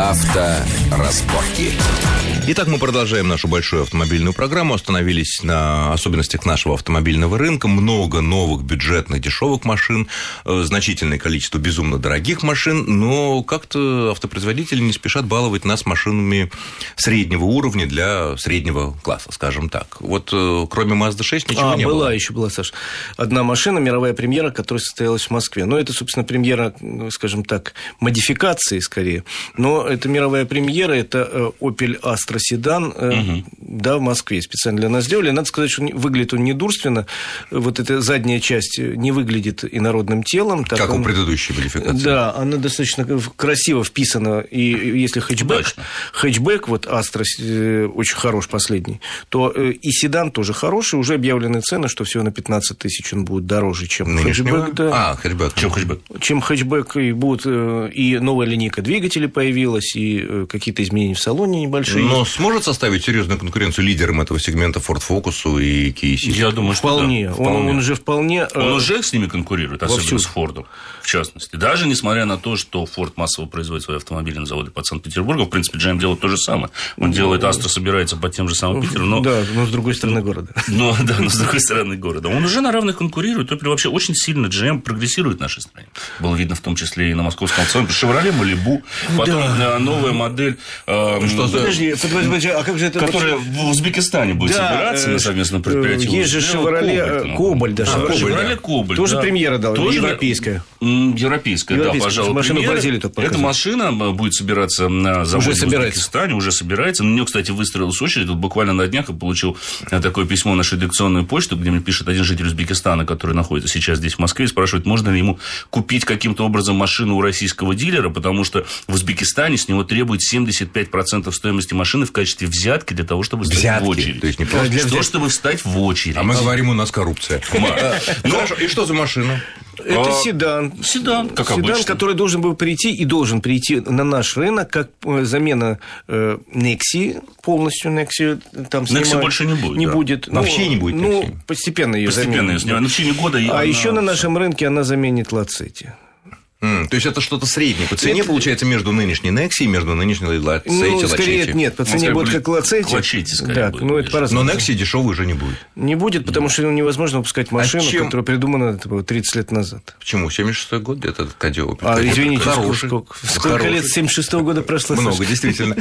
Авторазборки. Итак, мы продолжаем нашу большую автомобильную программу. Остановились на особенностях нашего автомобильного рынка. Много новых бюджетных дешевых машин, э, значительное количество безумно дорогих машин, но как-то автопроизводители не спешат баловать нас машинами среднего уровня для среднего класса, скажем так. Вот э, кроме Mazda 6 ничего а, не была, было. еще была, Саш. Одна машина, мировая премьера, которая состоялась в Москве. Но это, собственно, премьера, ну, скажем так, модификации скорее. Но это мировая премьера, это э, Opel Astra седан, угу. да, в Москве специально для нас сделали. Надо сказать, что выглядит он недурственно. Вот эта задняя часть не выглядит инородным телом. Так как он... у предыдущей модификации. Да, она достаточно красиво вписана. И если хэтчбэк, Удачно. хэтчбэк, вот Astra э, очень хорош последний, то и седан тоже хороший. Уже объявлены цены, что всего на 15 тысяч он будет дороже, чем Нынешнего? хэтчбэк. Да. А, хэтчбэк. Чем хэтчбэк. Чем хэтчбэк. И, будет, и новая линейка двигателей появилась, и какие-то изменения в салоне небольшие. Но сможет составить серьезную конкуренцию лидерам этого сегмента Ford Focus и Kia Ceed? Я думаю, что вполне. Да, вполне. Он, он уже вполне... Он уже с ними конкурирует, особенно Вовсю. с Фордом, в частности. Даже несмотря на то, что Ford массово производит свои автомобили на заводе под Санкт-Петербургом, в принципе, GM делает то же самое. Он делает, Астра собирается под тем же самым Питером, но... Да, но с другой стороны города. Но, да, но с другой стороны города. Он уже на равных конкурирует. Opel вообще очень сильно GM прогрессирует в нашей стране. Было видно в том числе и на московском центре. Шевроле Малибу, потом да. новая модель... Э, что за... Подожди, подожди, подожди, а как же это... Которая в Узбекистане будет да, собираться на совместном предприятии. Есть же Шевроле Кобальт. Да, а, Шевроле Кобальт. Тоже да. премьера дала, Тоже европейская. Европейская, да, пожалуй, Машина в Бразилии только Эта машина будет собираться на заводе уже в Узбекистане, уже собирается. На нее, кстати, выстроилась очередь. Вот буквально на днях я получил такое письмо на нашу редакционную почту, где мне пишет один житель Узбекистана, который находится сейчас здесь, в Москве, и спрашивает, можно ли ему купить каким-то образом машину у российского дилера, потому что в Узбекистане с него требуют 75% стоимости машины в качестве взятки для того, чтобы встать взятки, в очередь. То есть не просто для что, чтобы встать в очередь. А мы говорим, у нас коррупция. Ну, хорошо, и что за машина? Это а, седан. Седан, как седан, обычно. который должен был прийти и должен прийти на наш рынок как э, замена э, Nexi, полностью Nexi там Nexi больше не будет. Не да. будет. Вообще ну, не будет. Ну, постепенно ее Постепенно заменят. ее снимают. Ну, в течение года А еще на нашем рынке она заменит Лацетти. Mm, то есть это что-то среднее по цене, это... получается, между нынешней Nexi и между нынешней Laceti, Ну, скорее нет, по цене будет как Laceti. Laceti, скорее да, будет. Ну, это по-разному. Но Nexi дешевый уже не будет. Не будет, потому что невозможно выпускать машину, а чем... которая придумана это было 30 лет назад. Почему? 76-й год где-то Кадёва. А, извините, хороший. сколько, сколько хороший. лет 76-го года прошло? Много, действительно.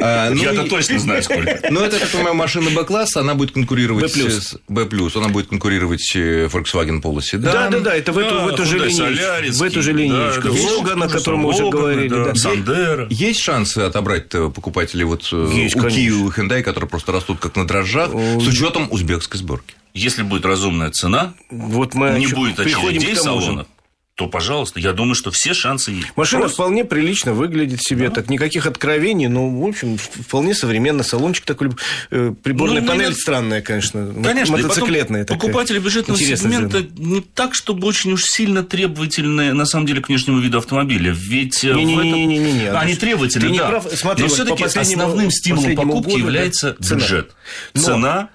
А, ну, Я-то точно знаю, сколько. Ну, это, так понимаю, машина Б-класса, она будет конкурировать с B+. Она будет конкурировать с Volkswagen Polo Sedan. Да-да-да, это в эту же линейку. В эту же линейку. Волга, о котором мы уже говорили. Да. Да. Сандера. Есть шансы отобрать покупателей вот э, Есть, у конечно. Kia, у Hyundai, которые просто растут как на дрожжах, с учетом узбекской сборки? Если будет разумная цена, вот мы не будет очередей салонов, то, пожалуйста, я думаю, что все шансы есть. Машина Просто... вполне прилично выглядит себе, да. так никаких откровений, но, в общем, вполне современно. Салончик такой, э, приборная ну, панель не... странная, конечно, конечно мотоциклетная такая. Покупатели бюджетного сегмента зона. не так, чтобы очень уж сильно требовательные, на самом деле, к внешнему виду автомобиля. Ведь не, не, в этом... не, не, не, не, Они требовательны, Ты да. Не прав. Смотри, но вот все-таки основным стимулом покупки году, является цена. бюджет. Но... Цена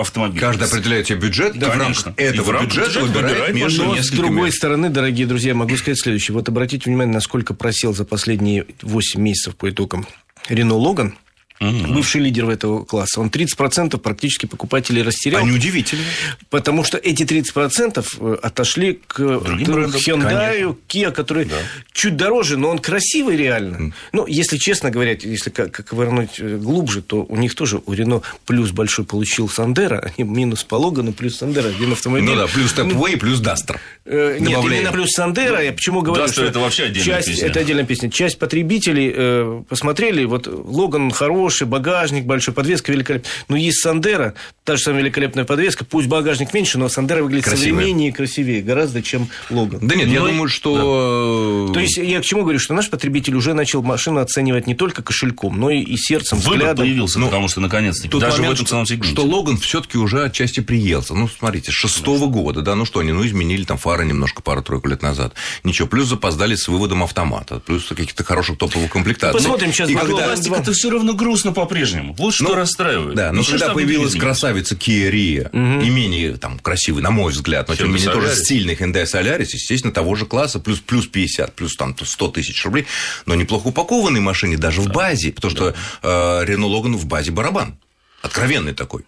автомобиль. Каждый определяет себе бюджет, да, и в рамках этого рамках бюджета выбирает, между Но, с другой стороны, дорогие друзья, могу сказать следующее. Вот обратите внимание, насколько просел за последние 8 месяцев по итогам Рено Логан – угу. бывший лидер этого класса. Он 30% практически покупателей растерял. А неудивительно. Потому что эти 30% э, отошли к Hyundai, Kia, который да. чуть дороже, но он красивый реально. Mm. Ну, если честно говоря, если как, как вернуть э, глубже, то у них тоже у Рено плюс большой получил Сандеро, минус по Логану, плюс Сандеро, один автомобиль. Ну да, плюс Stepway, плюс Дастер. Э, нет, Добавляем. именно плюс Сандеро. Я почему говорю, Дастер что это вообще отдельная часть, песня. Это отдельная песня. Часть потребителей э, посмотрели, вот Логан хороший, багажник большой, подвеска великолепная. Но есть Сандера, та же самая великолепная подвеска, пусть багажник меньше, но Сандера выглядит Красивая. современнее и красивее гораздо, чем Логан. Да нет, но... я думаю, что... Да. То есть, я к чему говорю, что наш потребитель уже начал машину оценивать не только кошельком, но и, и сердцем, Выбор взглядом. появился, ну, потому что, наконец-таки, даже момент, в этом самом сегменте. Что Логан все таки уже отчасти приелся. Ну, смотрите, с шестого года, да, ну что они, ну, изменили там фары немножко пару-тройку лет назад. Ничего, плюс запоздали с выводом автомата, плюс каких-то хороших топовых комплектаций. Посмотрим сейчас. И когда... Пластик это все равно груз грустно по-прежнему. Вот что ну, расстраивает. Да, но когда появилась красавица Kia Rio, угу. и менее там, красивый, на мой взгляд, но тем не менее тоже стильный Hyundai Solaris, естественно, того же класса, плюс, плюс 50, плюс там 100 тысяч рублей, но неплохо упакованной машине, даже да. в базе, потому да. что э, Renault Logan в базе барабан. Откровенный такой.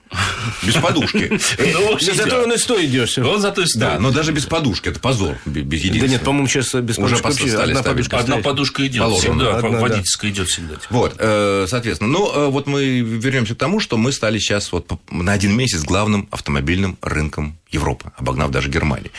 Без подушки. Ну, зато он и стоит дешево. Он зато и стоит. Да, но даже без подушки. Это позор. Без. Да нет, по-моему, сейчас без подушки вообще одна подушка. Одна подушка идет всегда. Водительская идет всегда. Вот, э, соответственно. Ну, э, вот мы вернемся к тому, что мы стали сейчас вот на один месяц главным автомобильным рынком Европы, обогнав даже Германию.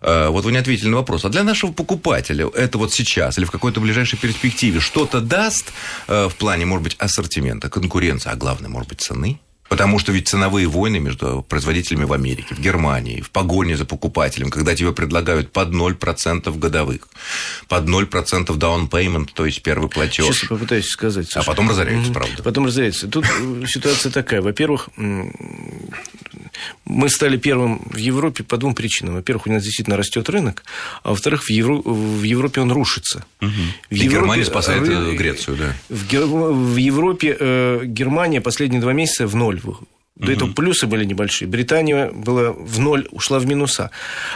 Э, вот вы не ответили на вопрос. А для нашего покупателя это вот сейчас или в какой-то ближайшей перспективе что-то даст в плане, может быть, ассортимента, конкуренции, а главное, может быть, цены? Потому что ведь ценовые войны между производителями в Америке, в Германии, в погоне за покупателем, когда тебе предлагают под 0% годовых, под 0% down payment, то есть первый платеж. Сейчас я попытаюсь сказать. Слушай. А потом разоряются, правда. Потом разоряются. Тут ситуация такая. Во-первых, мы стали первым в Европе по двум причинам. Во-первых, у нас действительно растет рынок, а во-вторых, в, Евро... в Европе он рушится. Угу. В И Европе... Германия спасает ры... Грецию, да. В, Гер... в Европе э, Германия последние два месяца в ноль до этого плюсы были небольшие. Британия была в ноль, ушла в минуса.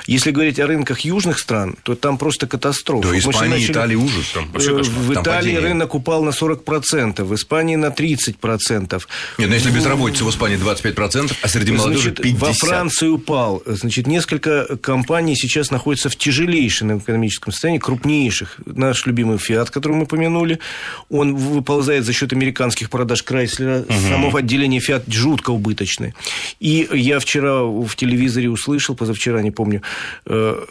Если говорить о рынках южных стран, то там просто катастрофа. Да, Испания, начали... Италия ужас. Там, э, в там Италии падение. рынок упал на 40%, в Испании на 30%. Нет, но ну, если безработица в Испании 25%, а среди молодежи значит, 50%. Во Франции упал. Значит, несколько компаний сейчас находятся в тяжелейшем экономическом состоянии, крупнейших. Наш любимый Фиат, который мы помянули, он выползает за счет американских продаж Крайслера. Угу. Само отделение Фиат жутко убыточно убыточны. И я вчера в телевизоре услышал, позавчера, не помню, э,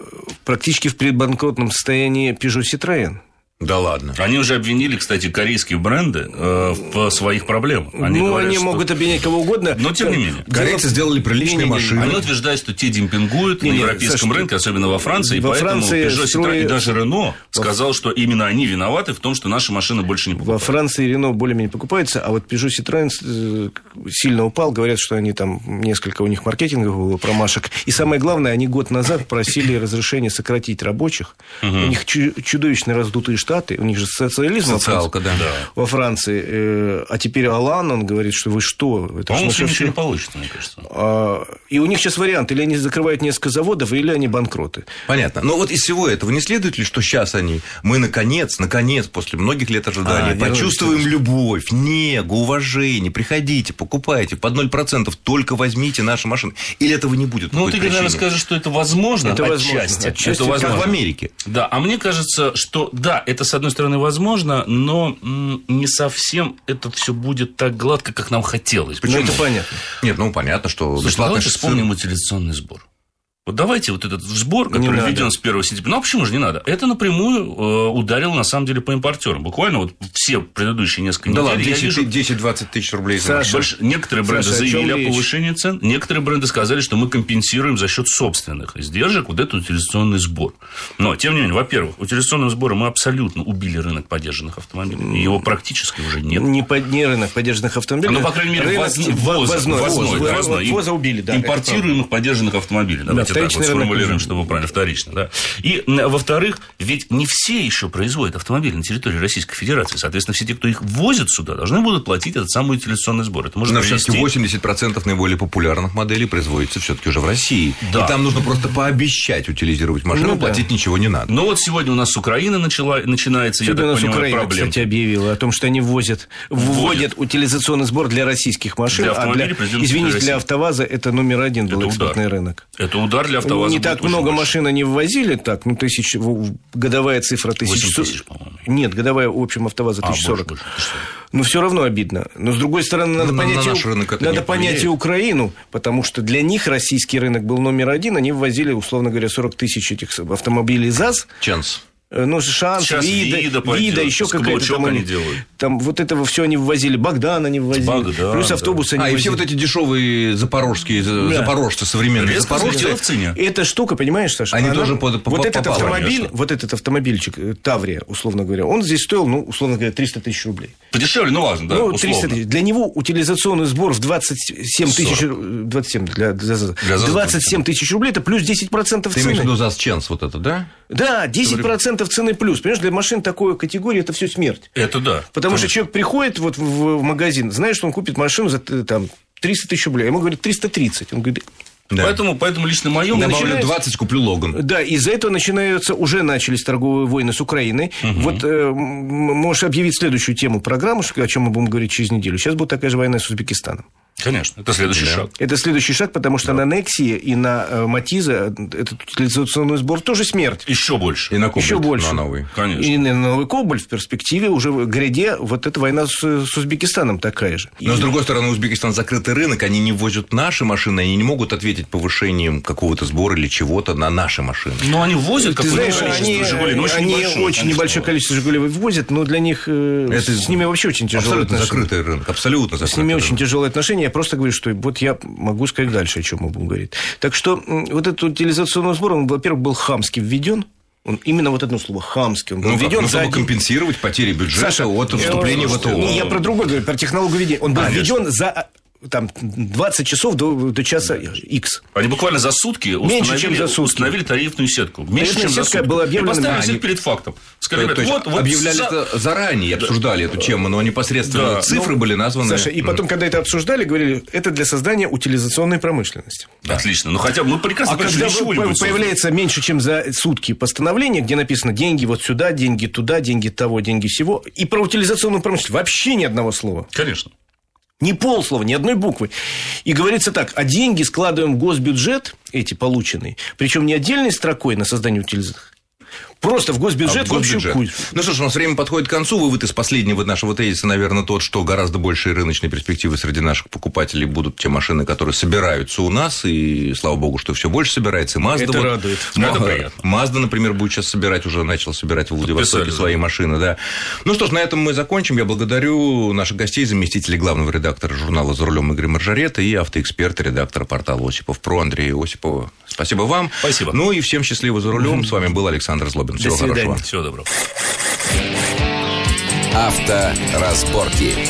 практически в предбанкротном состоянии Peugeot Citroën. Да ладно. Они уже обвинили, кстати, корейские бренды э, в своих проблемах. Они ну, говорят, они что... могут обвинять кого угодно. Но тем не менее. Корейцы Дело... сделали приличные машины. Они утверждают, что те демпингуют не, на европейском Саша, рынке, особенно во Франции. Во поэтому Франции Peugeot строй... и даже Рено сказал, что именно они виноваты в том, что наши машины больше не покупают. Во Франции Рено более-менее покупаются, а вот Peugeot Citroën э, сильно упал. Говорят, что они там несколько у них маркетинговых было промашек. И самое главное, они год назад просили разрешения сократить рабочих. У них чудовищно раздутые штаты, у них же социализм Социалка, во Франции. Да. Во Франции. Э, а теперь Алан, он говорит, что вы что? Это По-моему, вообще... ничего не получится, мне кажется. А, и у них сейчас вариант, или они закрывают несколько заводов, или они банкроты. Понятно. Но вот из всего этого не следует ли, что сейчас они, мы наконец, наконец, после многих лет ожидания, а, почувствуем любовь, негу, уважение, приходите, покупайте под 0%, только возьмите наши машины. Или этого не будет? Ну, ты, наверное, скажешь, что это возможно это отчасти. Возможно. отчасти. Это возможно. Как в Америке. Да, а мне кажется, что да, это, с одной стороны, возможно, возможно, но не совсем это все будет так гладко, как нам хотелось. Почему? Ну, это понятно. Нет, ну понятно, что Слушай, давайте вспомним утилизационный сбор. Вот давайте вот этот сбор, который не введен надо. с 1 сентября. Ну, а почему же не надо? Это напрямую э, ударило, на самом деле, по импортерам. Буквально вот все предыдущие несколько да недель. Да 10-20 тысяч рублей. Саша, больше, некоторые бренды Саша, заявили о, о повышении цен, некоторые бренды сказали, что мы компенсируем за счет собственных издержек вот этот утилизационный сбор. Но, тем не менее, во-первых, утилизационным сбором мы абсолютно убили рынок поддержанных автомобилей. Его практически уже нет. Не, под, не рынок поддержанных автомобилей. Ну, по крайней мере, рынок, воз, воза убили, да. Импортируемых поддержанных автомобилей. Давайте да, так вот сформулируем, чтобы правильно, вторично. Да. И, во-вторых, ведь не все еще производят автомобили на территории Российской Федерации. Соответственно, все те, кто их возит сюда, должны будут платить этот самый утилизационный сбор. Это может Но привести... 80% наиболее популярных моделей производится все-таки уже в России. Да. И там нужно просто пообещать утилизировать машину, ну, платить да. ничего не надо. Ну вот сегодня у нас с Украины начала, начинается, сегодня я так у нас понимаю, Украина, проблема. кстати, объявила о том, что они ввозят, вводят утилизационный сбор для российских машин, для а для, извините, для АвтоВАЗа это номер один был это экспортный удар. рынок. Это удар для АвтоВАЗа. Не так много машин они ввозили, так, ну, тысяч, годовая цифра тысяч... тысяч, Нет, годовая, в общем, АвтоВАЗа 1040. А, Но все равно обидно. Но, с другой стороны, надо ну, понять, на рынок надо понять и Украину, потому что для них российский рынок был номер один, они ввозили, условно говоря, 40 тысяч этих автомобилей ЗАЗ. Чанс. Э, ну, шанс, Сейчас вида, вида, вида еще какая-то там, они делают. Там вот этого все они ввозили, Богдан они ввозили, Богдан, плюс автобусы да. они А, возили. и все вот эти дешевые запорожские, да. запорожцы современные Резко запорожцы. в цене. Эта штука, понимаешь, Саша? Они она, тоже под, вот этот автомобиль, конечно. вот этот автомобильчик э, Таврия, условно говоря, он здесь стоил, ну, условно говоря, 300 тысяч рублей. Подешевле, ну ладно, да, ну, 300 тысяч. Для него утилизационный сбор в 27 тысяч... 27 для, для, для 27 тысяч рублей, это плюс 10% цены. Ты имеешь в виду ЗАЗ Ченс вот это, да? Да, 10% в цены плюс. Понимаешь, для машин такой категории это все смерть. Это да. Потому конечно. что человек приходит вот в магазин, знает, что он купит машину за там, 300 тысяч рублей. Ему говорят 330. Он говорит, да. Поэтому, поэтому лично мое Добавлю начинается... 20, куплю Логан. Да, из-за этого начинаются, уже начались торговые войны с Украиной. Угу. Вот э, можешь объявить следующую тему программы, о чем мы будем говорить через неделю. Сейчас будет такая же война с Узбекистаном. Конечно, это следующий да. шаг. Это следующий шаг, потому что да. на Нексии и на э, Матиза этот утилизационный сбор тоже смерть. Еще больше. И на Кобальт Еще больше. На новый. Конечно. И на новый Кобальт в перспективе уже в гряде вот эта война с, с Узбекистаном такая же. Но, и... с другой стороны, Узбекистан закрытый рынок, они не возят наши машины, они не могут ответить повышением какого-то сбора или чего-то на наши машины. Но они возят какое-то количество они, «Жигулей», но очень Они небольшое, очень небольшое количество «Жигулей» вывозят, но для них э, это с ними вообще очень тяжелое Абсолютно закрытый рынок, абсолютно закрытый С ними рынок. очень тяжелые отношения. Я просто говорю, что вот я могу сказать дальше, о чем мы будем говорить. Так что вот этот утилизационный сбор, он, во-первых, был хамски введен, он, именно вот это слово хамский. Он ну, введен ну, чтобы за... компенсировать потери бюджета Саша, от вступления в ЭТО. Я про другой говорю, про технологию ведения. Он был а, введен за там 20 часов до, до часа X. Они буквально за сутки Меньше, чем за сутки. установили тарифную сетку. Меньше, чем за сутки. была объявлена... И поставили всех перед фактом. Сказали, то, вот, вот объявляли за... это заранее, обсуждали да. эту тему, но непосредственно да. цифры ну, были названы. Саша, и потом, когда это обсуждали, говорили, это для создания утилизационной промышленности. Да. Отлично. Ну, хотя мы прекрасно а когда появляется меньше, чем за сутки постановление, где написано деньги вот сюда, деньги туда, деньги того, деньги всего, и про утилизационную промышленность вообще ни одного слова. Конечно. Ни полслова, ни одной буквы. И говорится так, а деньги складываем в госбюджет, эти полученные, причем не отдельной строкой на создание утилизации, Просто в госбюджет, а в госбюджет. в Ну что ж, у нас время подходит к концу. Вывод из последнего нашего тезиса, наверное, тот, что гораздо большие рыночные перспективы среди наших покупателей будут те машины, которые собираются у нас, и слава богу, что все больше собирается. И Mazda, Это вот, радует. Это Mazda, например, будет сейчас собирать, уже начал собирать в Владивостоке свои да. машины. Да. Ну что ж, на этом мы закончим. Я благодарю наших гостей, заместителей главного редактора журнала «За рулем» Игоря Маржарета и автоэксперта, редактора портала Осипов про Андрея Осипова. Спасибо вам. Спасибо. Ну и всем счастливо за рулем. С вами был Александр Злобин. Всего До хорошего. Всего доброго. Авторазборки.